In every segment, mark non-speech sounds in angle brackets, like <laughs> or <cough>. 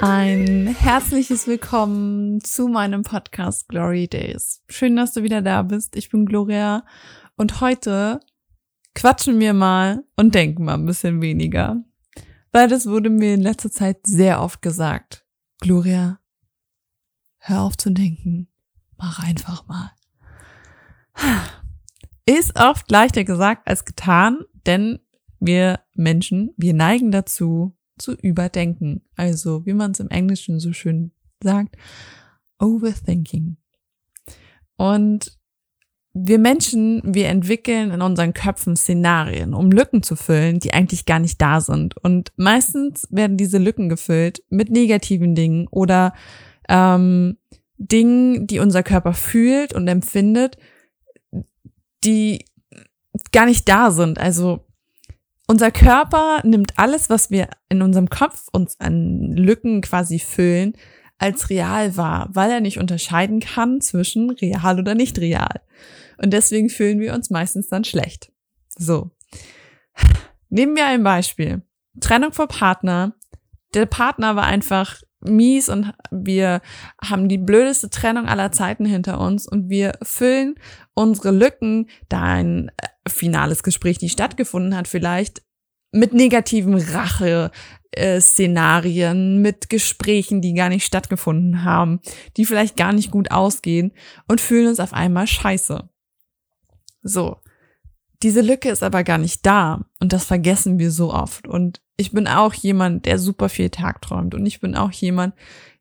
ein herzliches Willkommen zu meinem Podcast Glory Days. Schön, dass du wieder da bist. Ich bin Gloria und heute quatschen wir mal und denken mal ein bisschen weniger. Weil das wurde mir in letzter Zeit sehr oft gesagt. Gloria, hör auf zu denken. Mach einfach mal. Ist oft leichter gesagt als getan, denn wir Menschen, wir neigen dazu, zu überdenken. Also, wie man es im Englischen so schön sagt, overthinking. Und wir Menschen, wir entwickeln in unseren Köpfen Szenarien, um Lücken zu füllen, die eigentlich gar nicht da sind. Und meistens werden diese Lücken gefüllt mit negativen Dingen oder ähm, Dingen, die unser Körper fühlt und empfindet, die gar nicht da sind. Also unser Körper nimmt alles, was wir in unserem Kopf uns an Lücken quasi füllen, als real wahr, weil er nicht unterscheiden kann zwischen real oder nicht real. Und deswegen fühlen wir uns meistens dann schlecht. So. Nehmen wir ein Beispiel. Trennung vor Partner. Der Partner war einfach mies und wir haben die blödeste Trennung aller Zeiten hinter uns und wir füllen unsere Lücken, da ein äh, finales Gespräch nicht stattgefunden hat, vielleicht mit negativen Rache-Szenarien, mit Gesprächen, die gar nicht stattgefunden haben, die vielleicht gar nicht gut ausgehen und fühlen uns auf einmal scheiße. So. Diese Lücke ist aber gar nicht da und das vergessen wir so oft. Und ich bin auch jemand, der super viel tagträumt und ich bin auch jemand,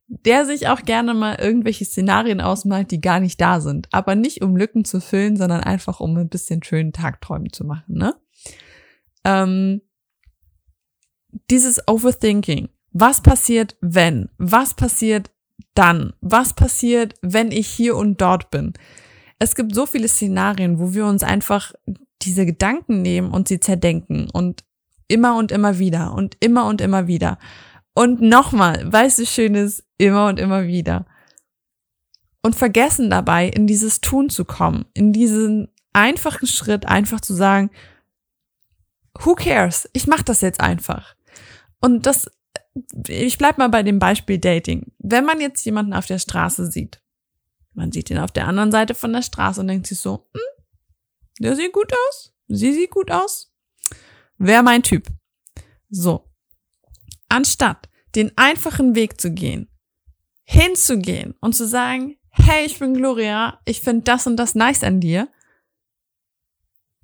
der sich auch gerne mal irgendwelche Szenarien ausmalt, die gar nicht da sind. Aber nicht um Lücken zu füllen, sondern einfach um ein bisschen schönen Tagträumen zu machen, ne? Ähm, dieses Overthinking. Was passiert, wenn? Was passiert dann? Was passiert, wenn ich hier und dort bin? Es gibt so viele Szenarien, wo wir uns einfach diese Gedanken nehmen und sie zerdenken und immer und immer wieder und immer und immer wieder. Und nochmal, weißt du, schönes, immer und immer wieder. Und vergessen dabei, in dieses Tun zu kommen, in diesen einfachen Schritt einfach zu sagen, who cares? Ich mach das jetzt einfach. Und das, ich bleib mal bei dem Beispiel Dating. Wenn man jetzt jemanden auf der Straße sieht, man sieht ihn auf der anderen Seite von der Straße und denkt sich so, hm, der sieht gut aus, sie sieht gut aus, wäre mein Typ. So. Anstatt den einfachen Weg zu gehen, hinzugehen und zu sagen, hey, ich bin Gloria, ich finde das und das nice an dir,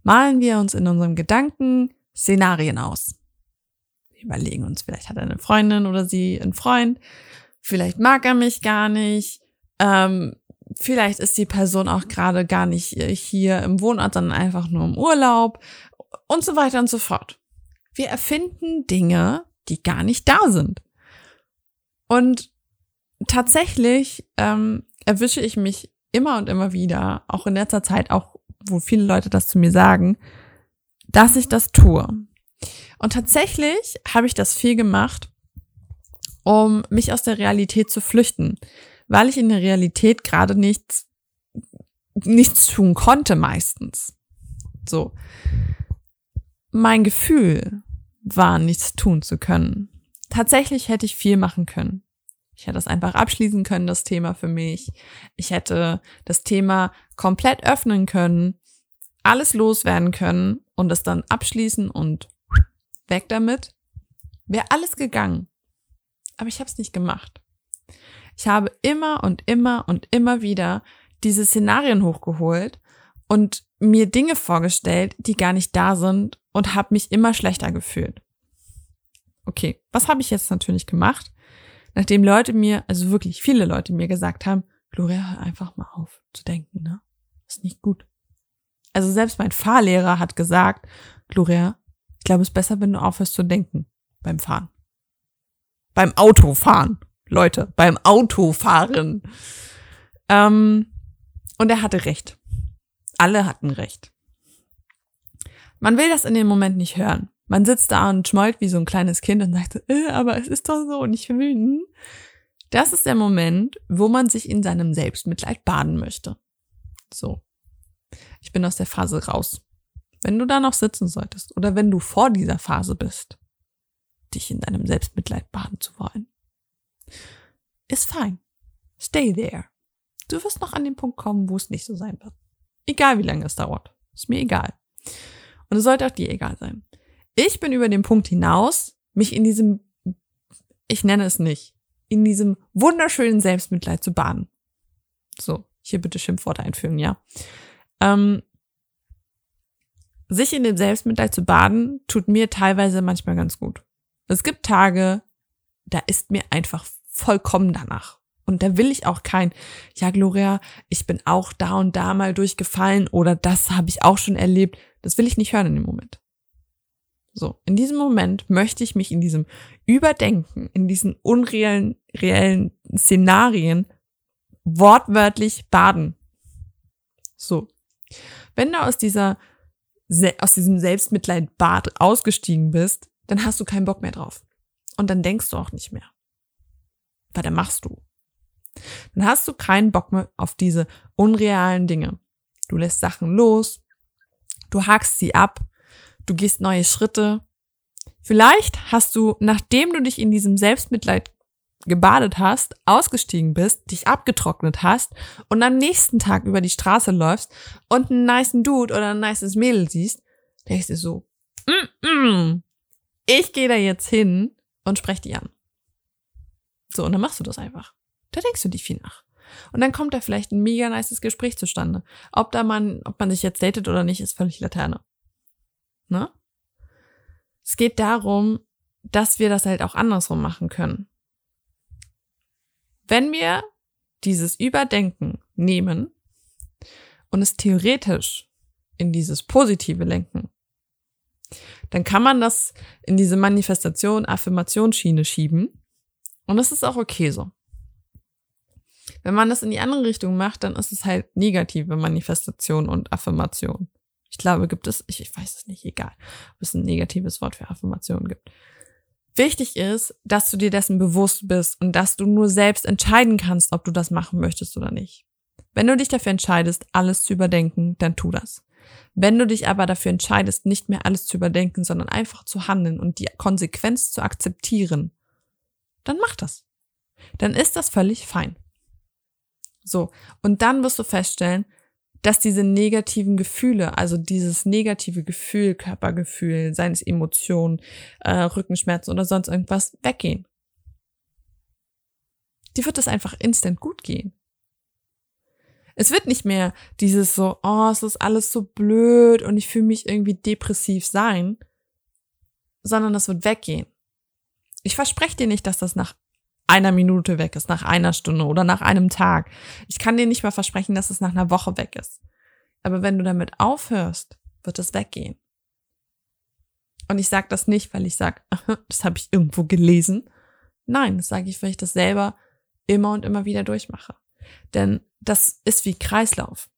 malen wir uns in unserem Gedanken Szenarien aus überlegen uns, vielleicht hat er eine Freundin oder sie einen Freund, vielleicht mag er mich gar nicht, ähm, vielleicht ist die Person auch gerade gar nicht hier im Wohnort, sondern einfach nur im Urlaub und so weiter und so fort. Wir erfinden Dinge, die gar nicht da sind. Und tatsächlich ähm, erwische ich mich immer und immer wieder, auch in letzter Zeit, auch wo viele Leute das zu mir sagen, dass ich das tue. Und tatsächlich habe ich das viel gemacht, um mich aus der Realität zu flüchten, weil ich in der Realität gerade nichts, nichts tun konnte meistens. So. Mein Gefühl war, nichts tun zu können. Tatsächlich hätte ich viel machen können. Ich hätte das einfach abschließen können, das Thema für mich. Ich hätte das Thema komplett öffnen können, alles loswerden können und es dann abschließen und weg damit. Wäre alles gegangen. Aber ich habe es nicht gemacht. Ich habe immer und immer und immer wieder diese Szenarien hochgeholt und mir Dinge vorgestellt, die gar nicht da sind und habe mich immer schlechter gefühlt. Okay, was habe ich jetzt natürlich gemacht? Nachdem Leute mir, also wirklich viele Leute mir gesagt haben, Gloria, hör einfach mal auf zu denken, ne? ist nicht gut. Also selbst mein Fahrlehrer hat gesagt, Gloria, ich glaube, es ist besser, wenn du aufhörst zu denken beim Fahren. Beim Autofahren. Leute, beim Autofahren. Ähm, und er hatte recht. Alle hatten recht. Man will das in dem Moment nicht hören. Man sitzt da und schmollt wie so ein kleines Kind und sagt, äh, aber es ist doch so und ich will. Hm. Das ist der Moment, wo man sich in seinem Selbstmitleid baden möchte. So. Ich bin aus der Phase raus wenn du da noch sitzen solltest oder wenn du vor dieser Phase bist, dich in deinem Selbstmitleid baden zu wollen. ist fein. Stay there. Du wirst noch an den Punkt kommen, wo es nicht so sein wird. Egal wie lange es dauert. Ist mir egal. Und es sollte auch dir egal sein. Ich bin über den Punkt hinaus, mich in diesem, ich nenne es nicht, in diesem wunderschönen Selbstmitleid zu baden. So, hier bitte Schimpfworte einfügen, ja. Ähm, sich in dem Selbstmitleid zu baden, tut mir teilweise manchmal ganz gut. Es gibt Tage, da ist mir einfach vollkommen danach. Und da will ich auch kein, ja, Gloria, ich bin auch da und da mal durchgefallen oder das habe ich auch schon erlebt. Das will ich nicht hören in dem Moment. So, in diesem Moment möchte ich mich in diesem Überdenken, in diesen unreellen, reellen Szenarien wortwörtlich baden. So. Wenn du aus dieser, aus diesem Selbstmitleidbad ausgestiegen bist, dann hast du keinen Bock mehr drauf. Und dann denkst du auch nicht mehr. Weil dann machst du. Dann hast du keinen Bock mehr auf diese unrealen Dinge. Du lässt Sachen los, du hakst sie ab, du gehst neue Schritte. Vielleicht hast du, nachdem du dich in diesem Selbstmitleid gebadet hast, ausgestiegen bist, dich abgetrocknet hast und am nächsten Tag über die Straße läufst und einen niceen Dude oder ein nices Mädel siehst, denkst du so, mm -mm, ich gehe da jetzt hin und sprech die an. So, und dann machst du das einfach. Da denkst du dich viel nach. Und dann kommt da vielleicht ein mega nices Gespräch zustande. Ob da man, ob man sich jetzt datet oder nicht, ist völlig Laterne. Ne? Es geht darum, dass wir das halt auch andersrum machen können. Wenn wir dieses Überdenken nehmen und es theoretisch in dieses Positive lenken, dann kann man das in diese Manifestation, Affirmationsschiene schieben. Und das ist auch okay so. Wenn man das in die andere Richtung macht, dann ist es halt negative Manifestation und Affirmation. Ich glaube, gibt es, ich, ich weiß es nicht, egal, ob es ein negatives Wort für Affirmation gibt. Wichtig ist, dass du dir dessen bewusst bist und dass du nur selbst entscheiden kannst, ob du das machen möchtest oder nicht. Wenn du dich dafür entscheidest, alles zu überdenken, dann tu das. Wenn du dich aber dafür entscheidest, nicht mehr alles zu überdenken, sondern einfach zu handeln und die Konsequenz zu akzeptieren, dann mach das. Dann ist das völlig fein. So. Und dann wirst du feststellen, dass diese negativen Gefühle, also dieses negative Gefühl, Körpergefühl, seines Emotionen, äh, Rückenschmerzen oder sonst irgendwas weggehen. Die wird es einfach instant gut gehen. Es wird nicht mehr dieses so, oh, es ist alles so blöd und ich fühle mich irgendwie depressiv sein, sondern das wird weggehen. Ich verspreche dir nicht, dass das nach einer Minute weg ist, nach einer Stunde oder nach einem Tag. Ich kann dir nicht mal versprechen, dass es nach einer Woche weg ist. Aber wenn du damit aufhörst, wird es weggehen. Und ich sage das nicht, weil ich sage, <laughs> das habe ich irgendwo gelesen. Nein, das sage ich, weil ich das selber immer und immer wieder durchmache. Denn das ist wie Kreislauf.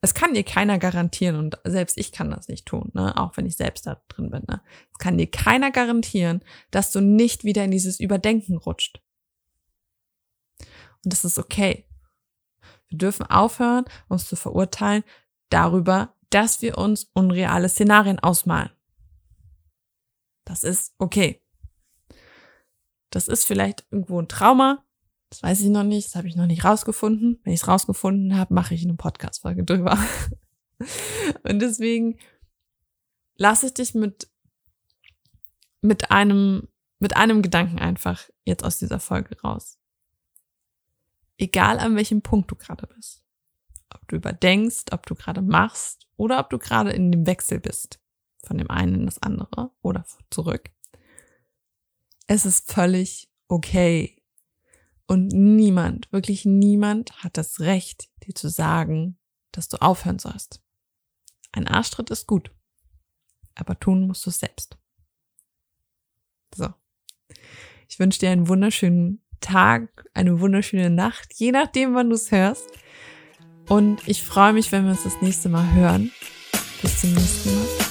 Es kann dir keiner garantieren und selbst ich kann das nicht tun, ne? auch wenn ich selbst da drin bin. Ne? Es kann dir keiner garantieren, dass du nicht wieder in dieses Überdenken rutscht. Und das ist okay. Wir dürfen aufhören, uns zu verurteilen darüber, dass wir uns unreale Szenarien ausmalen. Das ist okay. Das ist vielleicht irgendwo ein Trauma, das weiß ich noch nicht, das habe ich noch nicht rausgefunden. Wenn ich es rausgefunden habe, mache ich eine Podcast-Folge drüber. <laughs> Und deswegen lasse ich dich mit, mit einem, mit einem Gedanken einfach jetzt aus dieser Folge raus. Egal an welchem Punkt du gerade bist. Ob du überdenkst, ob du gerade machst oder ob du gerade in dem Wechsel bist. Von dem einen in das andere oder zurück. Es ist völlig okay, und niemand, wirklich niemand hat das Recht, dir zu sagen, dass du aufhören sollst. Ein Arschtritt ist gut, aber tun musst du es selbst. So. Ich wünsche dir einen wunderschönen Tag, eine wunderschöne Nacht, je nachdem, wann du es hörst. Und ich freue mich, wenn wir uns das nächste Mal hören. Bis zum nächsten Mal.